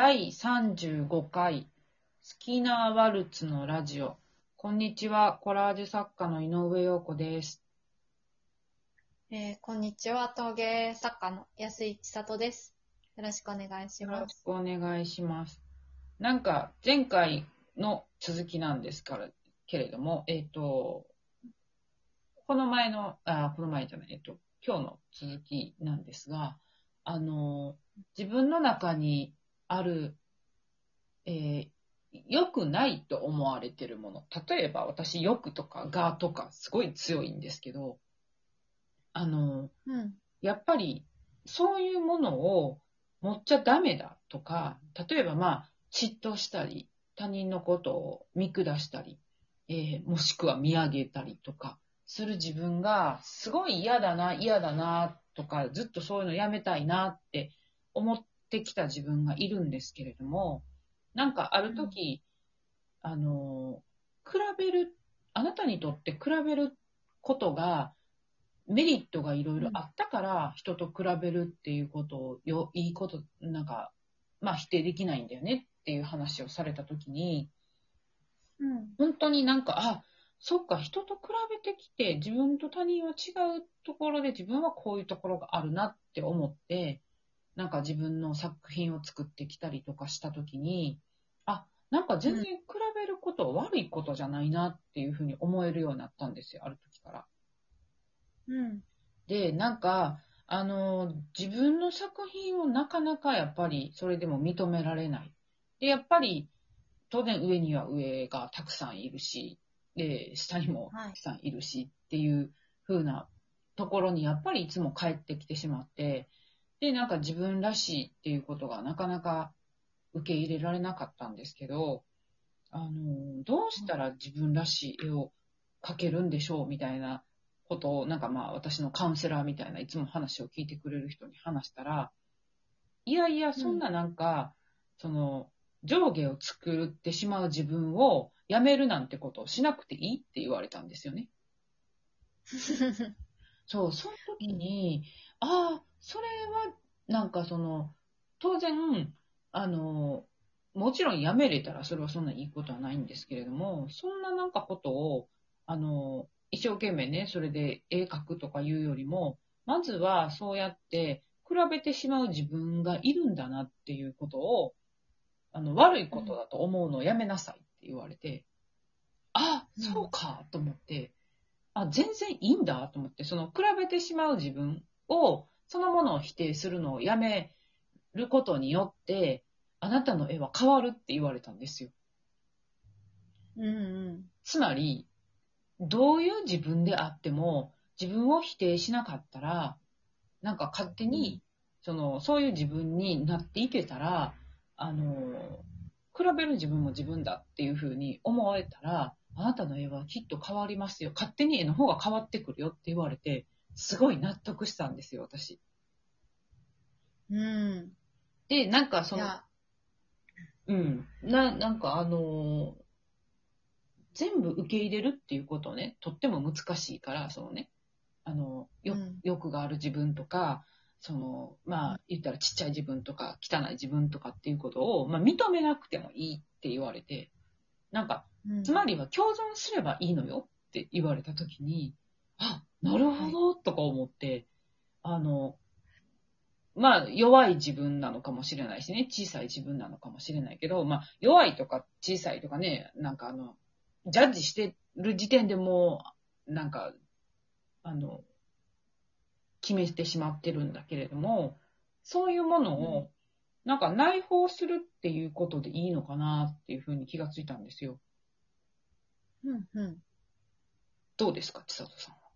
第35回スキナーワルツのラジオ。こんにちは、コラージュ作家の井上陽子です。えーこんにちは、陶芸作家の安井千里です。よろしくお願いしよろます。しくお願いします。なんか、前回の続きなんですから、けれども、えっ、と、この前の、あ、この前じゃない、えっ、と、今日の続きなんですが、あの、自分の中にある、えー良くないと思われてるもの。例えば私、欲とかがとかすごい強いんですけど、あの、うん。やっぱりそういうものを持っちゃダメだとか、例えばまあ、嫉妬したり、他人のことを見下したり、えーもしくは見上げたりとかする自分がすごい嫌だな、嫌だなとか、ずっとそういうのやめたいなって思ってきた自分がいるんですけれども、なんかある時、あの、比べる、あなたにとって比べることがメリットがいろいろあったから、人と比べるっていうことをよ、いいこと、なんか、まあ否定できないんだよねっていう話をされたときに、うん。本当になんか、あ、そっか、人と比べてきて、自分と他人は違うところで自分はこういうところがあるなって思って、なんか自分の作品を作ってきたりとかしたときに、あ、なんか全然比べることは悪いことじゃないなっていうふうに思えるようになったんですよ、ある時から。うん。で、なんか、あの、自分の作品をなかなかやっぱりそれでも認められない。で、やっぱり、当然上には上がたくさんいるし、で、下にもたくさんいるしっていう風なところにやっぱりいつも帰ってきてしまって、で、なんか自分らしいっていうことがなかなか受け入れられなかったんですけど、あの、どうしたら自分らしい絵を描けるんでしょうみたいなことを、なんかまあ私のカウンセラーみたいないつも話を聞いてくれる人に話したら、いやいや、そんななんか、その、上下を作ってしまう自分をやめるなんてことをしなくていいって言われたんですよね。そう、その時に、ああ、それは、なんかその、当然、あの、もちろんやめれたらそれはそんないいことはないんですけれども、そんななんかことを、あの、一生懸命ね、それで絵描くとかいうよりも、まずはそうやって比べてしまう自分がいるんだなっていうことを、あの、悪いことだと思うのをやめなさいって言われて、あ、うん。そうかと思って、あ、全然いいんだと思って、その比べてしまう自分を、そのものを否定するのをやめることによって、あなたの絵は変わるって言われたんですよ。うんうん。つまり、どういう自分であっても、自分を否定しなかったら、なんか勝手に、その、そういう自分になっていけたら、あの、比べる自分も自分だっていうふうに思えたら、あなたの絵はきっと変わりますよ。勝手に絵の方が変わってくるよって言われて、すごい納得したんですよ、私。うん。で、なんかその、うん。な、なんかあのー全部受け入れるっていうことね、とっても難しいから、そのね、あの、ようん欲がある自分とか、その、まあ、言ったらちっちゃい自分とか、汚い自分とかっていうことを、まあ、認めなくてもいいって言われて、なんか、うんつまりは共存すればいいのよって言われたときに、あ、なるほど、とか思って、あの、まあ、弱い自分なのかもしれないしね、小さい自分なのかもしれないけど、まあ、弱いとか小さいとかね、なんかあの、ジャッジしてる時点でもう、なんか、あの、決めてしまってるんだけれども、そういうものを、なんか内包するっていうことでいいのかなっていうふうに気がついたんですよ。うんうん。どうですか、千里さんは？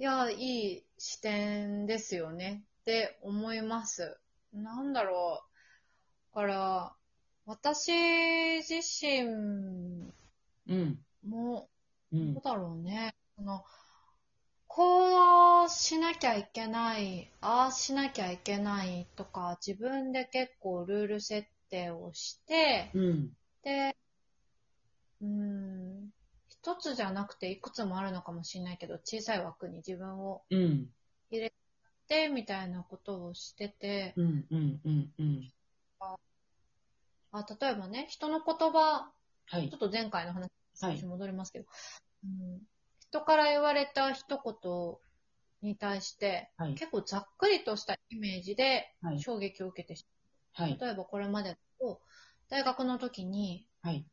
いや、いい視点ですよね。って思います。なんだろう。だから、私自身うん。も、うんどう。だろうね。その、こうしなきゃいけない、ああしなきゃいけないとか、自分で結構ルール設定をして、うん。で、うーん、一つじゃなくていくつもあるのかもしれないけど、小さい枠に自分をうん。入れて、みたいなことをしてて、うん。うん。うん。うん。あ、例えばね、人の言葉、はいちょ。っと前回の話、はい少し戻りますけど、うん、人から言われた一言に対して、はい。結構ざっくりとしたイメージではい。衝撃を受けてしはい。例えばこれまでだと、大学の時に、はい。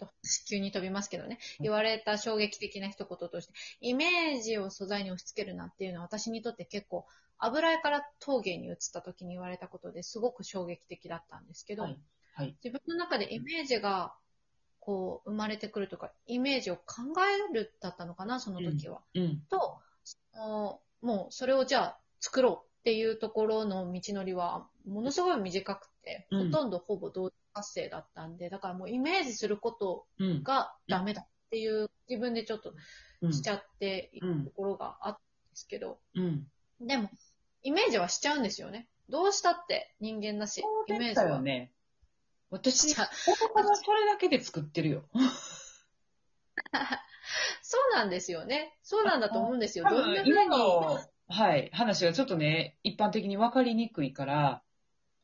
ちょっと急に飛びますけどね、うん言われた衝撃的な一言として、イメージを素材に押し付けるなっていうのは私にとって結構、油絵から陶芸に移った時に言われたことですごく衝撃的だったんですけど、はいはい。自分の中でイメージがこう生まれてくるとか、イメージを考えるだったのかな、その時は。うん。と、そのもうそれをじゃあ作ろうっていうところの道のりはものすごい短くて、うんほとんどほぼ同時発生だったんで、だからもうイメージすることうん。がダメだっていう自分でちょっとうん。しちゃっているところがあったんですけど、うん。でもイメージはしちゃうんですよね。どうしたって人間だし、イメージだよは。ね。私、しちゃ言葉それだけで作ってるよ。そうなんですよね。そうなんだと思うんですよ。多どんな分今風に。の、はい、話がちょっとね、一般的に分かりにくいから、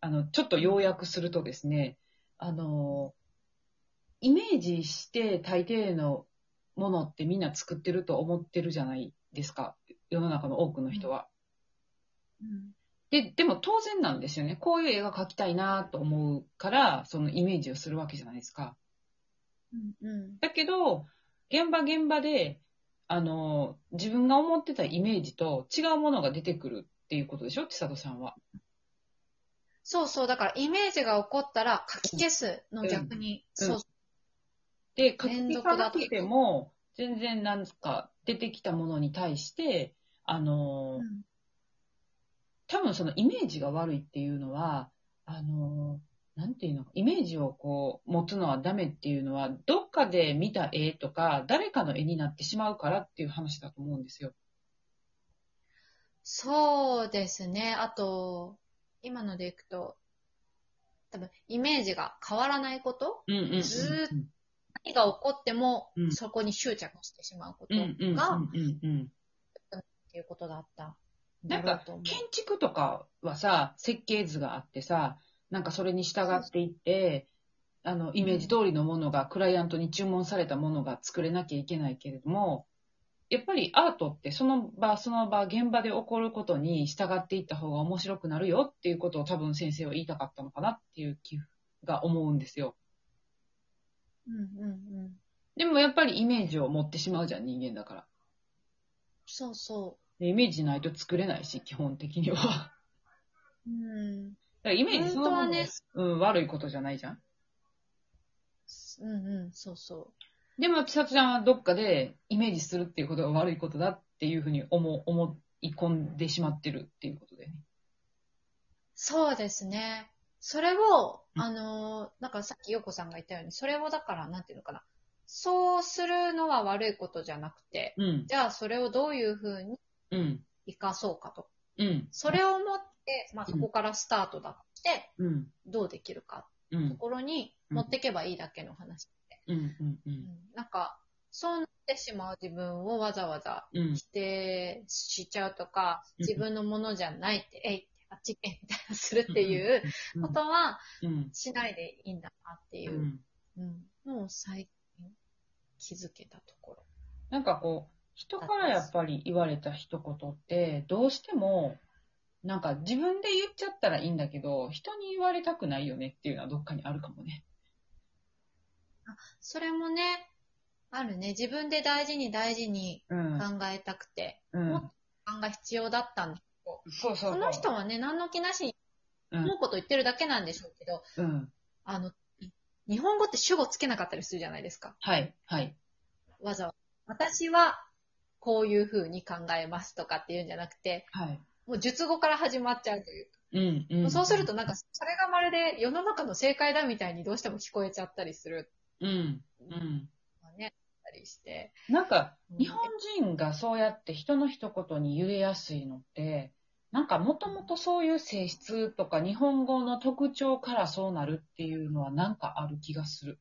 あの、ちょっと要約するとですね、あの、イメージして大抵のものってみんな作ってると思ってるじゃないですか。世の中の多くの人は。うんで、でも当然なんですよね。こういう絵が描きたいなと思うから、そのイメージをするわけじゃないですか。うんうんだけど、現場現場で、あの、自分が思ってたイメージと違うものが出てくるっていうことでしょ？千里さんは。そうそう、だからイメージが起こったら書き消すの逆に、うん。そう。で、書き連消さなくても、全然なんか出てきたものに対して、あの、うん。多分そのイメージが悪いっていうのは、あの、なんていうの、イメージをこう持つのはダメっていうのは、どっかで見た絵とか、誰かの絵になってしまうからっていう話だと思うんですよ。そうですね。あと、今のでいくと、多分、イメージが変わらないことうんうんうんうん。ずーっ何が起こってもう、んそこに執着してしまうことうんうんうんが、っ。ていうことだった。なんか建築とかはさ、設計図があってさ、なんかそれに従っていって、あの、イメージ通りのものが、クライアントに注文されたものが作れなきゃいけないけれども、やっぱりアートってその場その場、現場で起こることに従っていった方が面白くなるよっていうことを多分先生は言いたかったのかなっていう気が思うんですよ。うんうんうん。でもやっぱりイメージを持ってしまうじゃん、人間だから。そうそでイメージないと作れないし、基本的には。イメージそのねうん、悪いことじゃないじゃん。うんうん、そうそでも、千里ちゃんはどっかでイメージするっていうことが悪いことだっていうふうに思思い込んでしまってるっていうことでね。う。そうですね。それを、うんあのー、なんかさっきヨコさんが言ったように、それをだから、なんていうのかな。そうするのは悪いことじゃなくて、うん。じゃあそれをどういうふうにうん。活かそうかと。うん。それをもって、まあそこからスタートだとして、うん。どうできるかうん。ところに持っていけばいいだけの話。うん。うん。ううんんなんか、そうなってしまう自分をわざわざうん。否定しちゃうとか、うん自分のものじゃないって、えいって、あっち行けみたいなするっていうことはうん。しないでいいんだなっていうう、ん。うん、のを最近気づけたところ。なんかこう、人からやっぱり言われた一言って、どうしても、なんか自分で言っちゃったらいいんだけど、人に言われたくないよねっていうのはどっかにあるかもね。それもね、あるね。自分で大事に大事にうん。考えたくて、うん。もっと考が必要だったんだけど、そうそうその人はね、何の気なしにうん思うこと言ってるだけなんでしょうけど、うん。あの、日本語って主語つけなかったりするじゃないですか。はい。はい。わざわざ。私はこういう風に考えますとかっていうんじゃなくて、はい。もう述語から始まっちゃうという。うん。うん。そうするとなんか、それがまるで世の中の正解だみたいにどうしても聞こえちゃったりするうん。うん。のね、たりして。なんか、うん日本人がそうやって人の一言に言えやすいのって、なんかもともとそういう性質とか日本語の特徴からそうなるっていうのはなんかある気がする。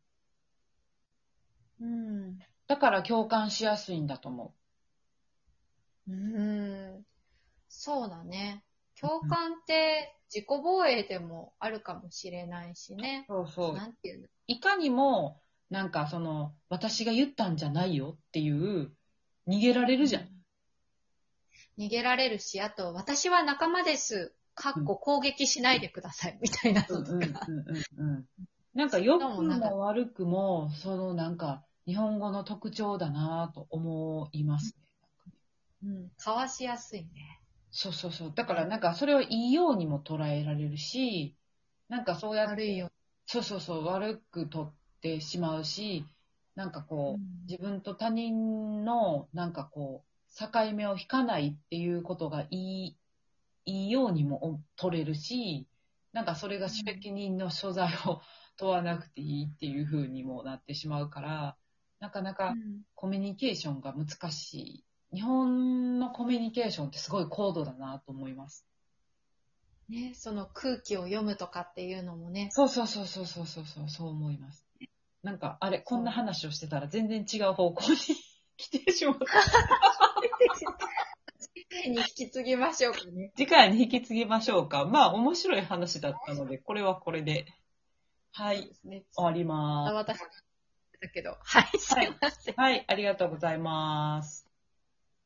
うん。だから共感しやすいんだと思うん。そうだね。共感って自己防衛でもあるかもしれないしね。そうそう。なんていうの？いかにも、なんかその、私が言ったんじゃないよっていう、逃げられるじゃん。逃げられるし、あと、私は仲間です。かっこ攻撃しないでください、みたいな のとか。なんか良くも悪くも、そのなんか、日本語の特徴だなと思いますね。うん。かわしやすいね。そうそうそう。だからなんかそれをいいようにも捉えられるし、なんかそうやって、悪いよ。そうそうそう、悪く取ってしまうし、なんかこう、うん自分と他人のなんかこう、境目を引かないっていうことがいい、いいようにも取れるし、なんかそれが責任の所在を問わなくていいっていう風にもなってしまうから、なかなかうんコミュニケーションが難しい。日本のコミュニケーションってすごい高度だなと思います。ね、その空気を読むとかっていうのもね。そうそうそうそうそうそうそう、そう思います。なんか、あれ、こんな話をしてたら全然違う方向に来てしまった。次回に引き継ぎましょうかね。次回に引き継ぎましょうか。まあ、面白い話だったので、これはこれで。はい、ね。終わります。私だけど。はい、すいません。はい、ありがとうございます。